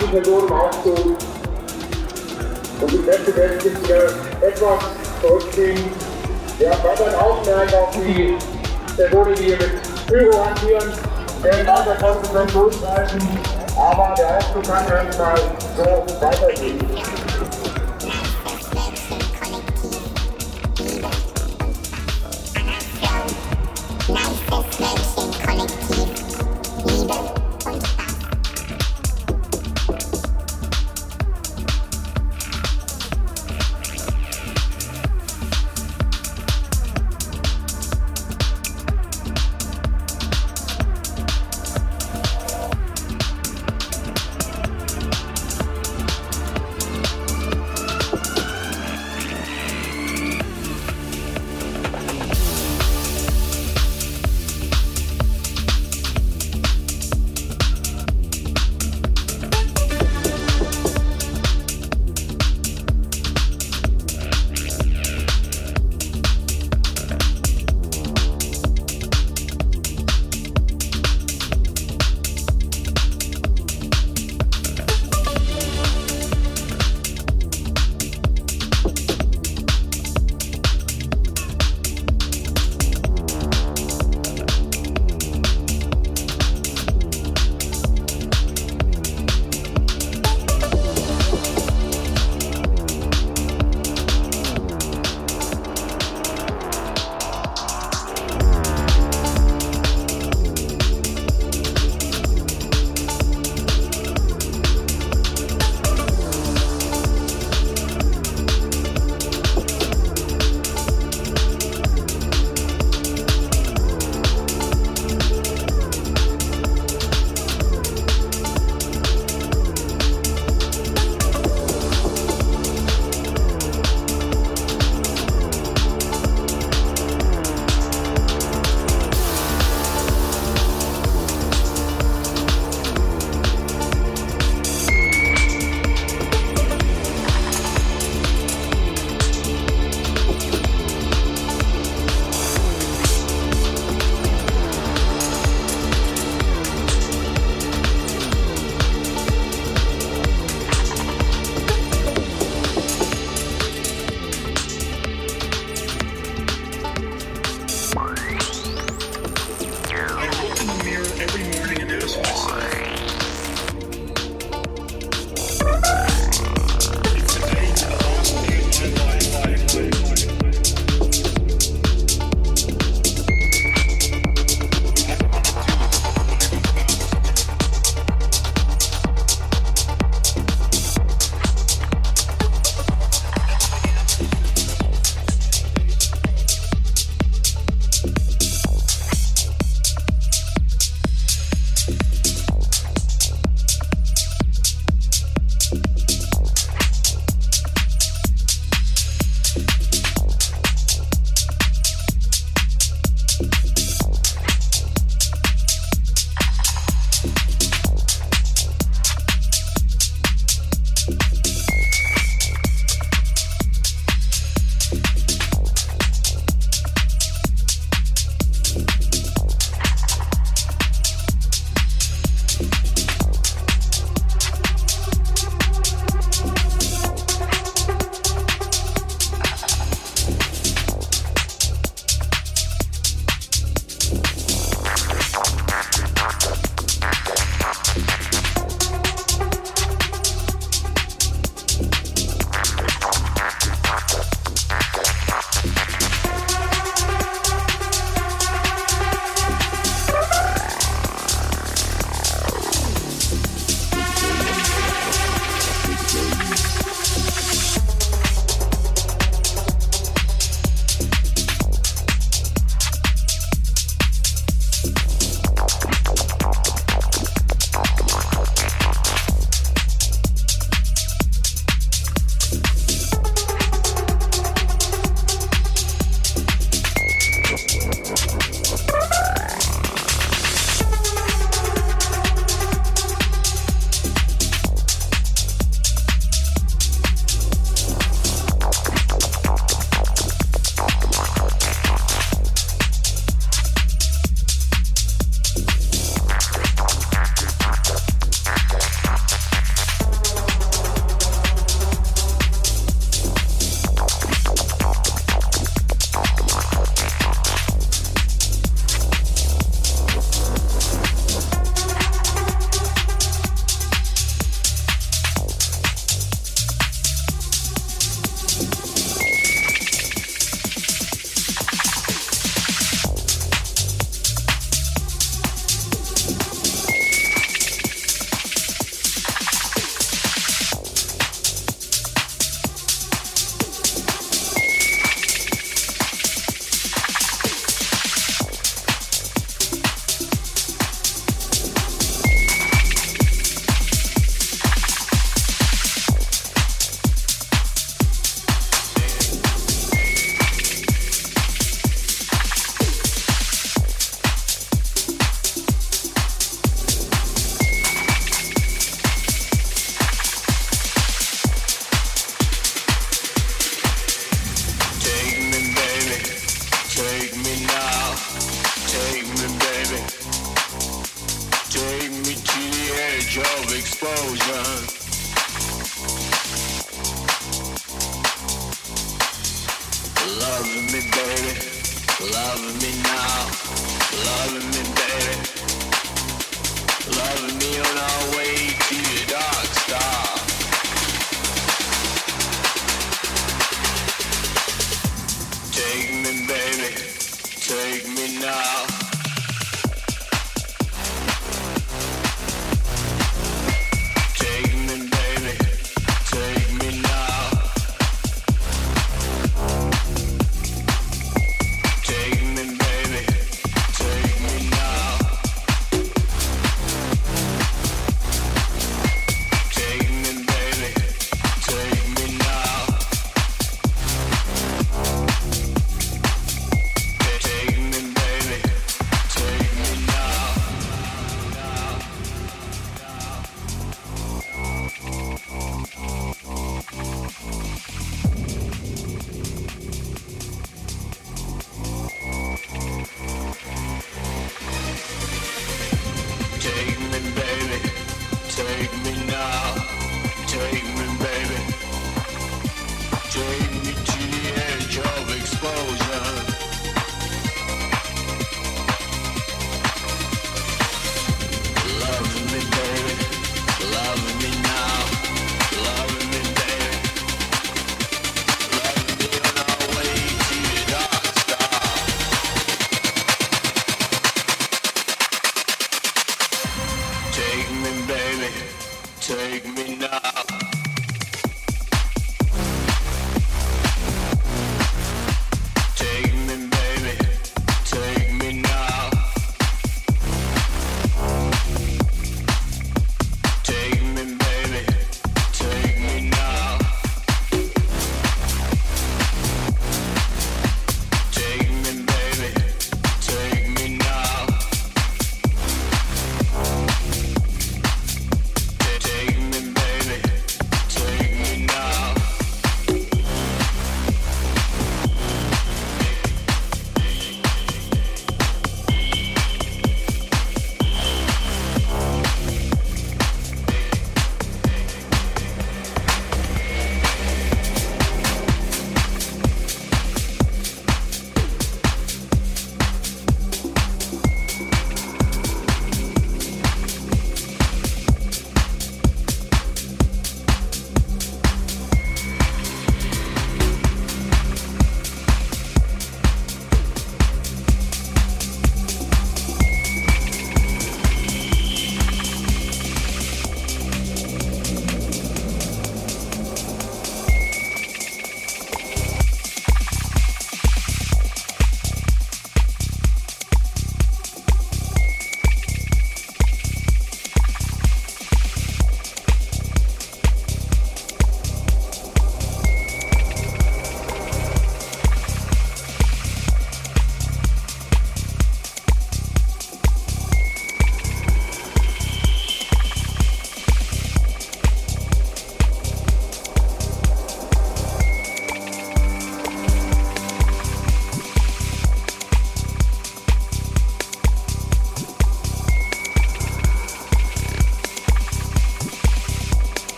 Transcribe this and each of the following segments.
die Person im. Und die letzte Welt gibt hier etwas zurückziehen. Wir haben weiter ein Augenmerk auf die Personen, die hier mit Pyro hantieren, werden weiter konsequent durchgreifen, aber der Aufzug kann erstmal so weitergehen.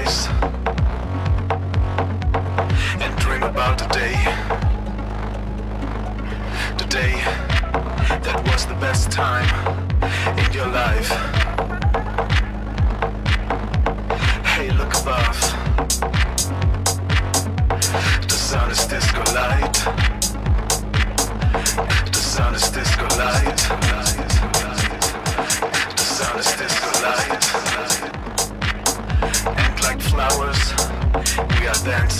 eyes and dream about the day, the day that was the best time in your life. event.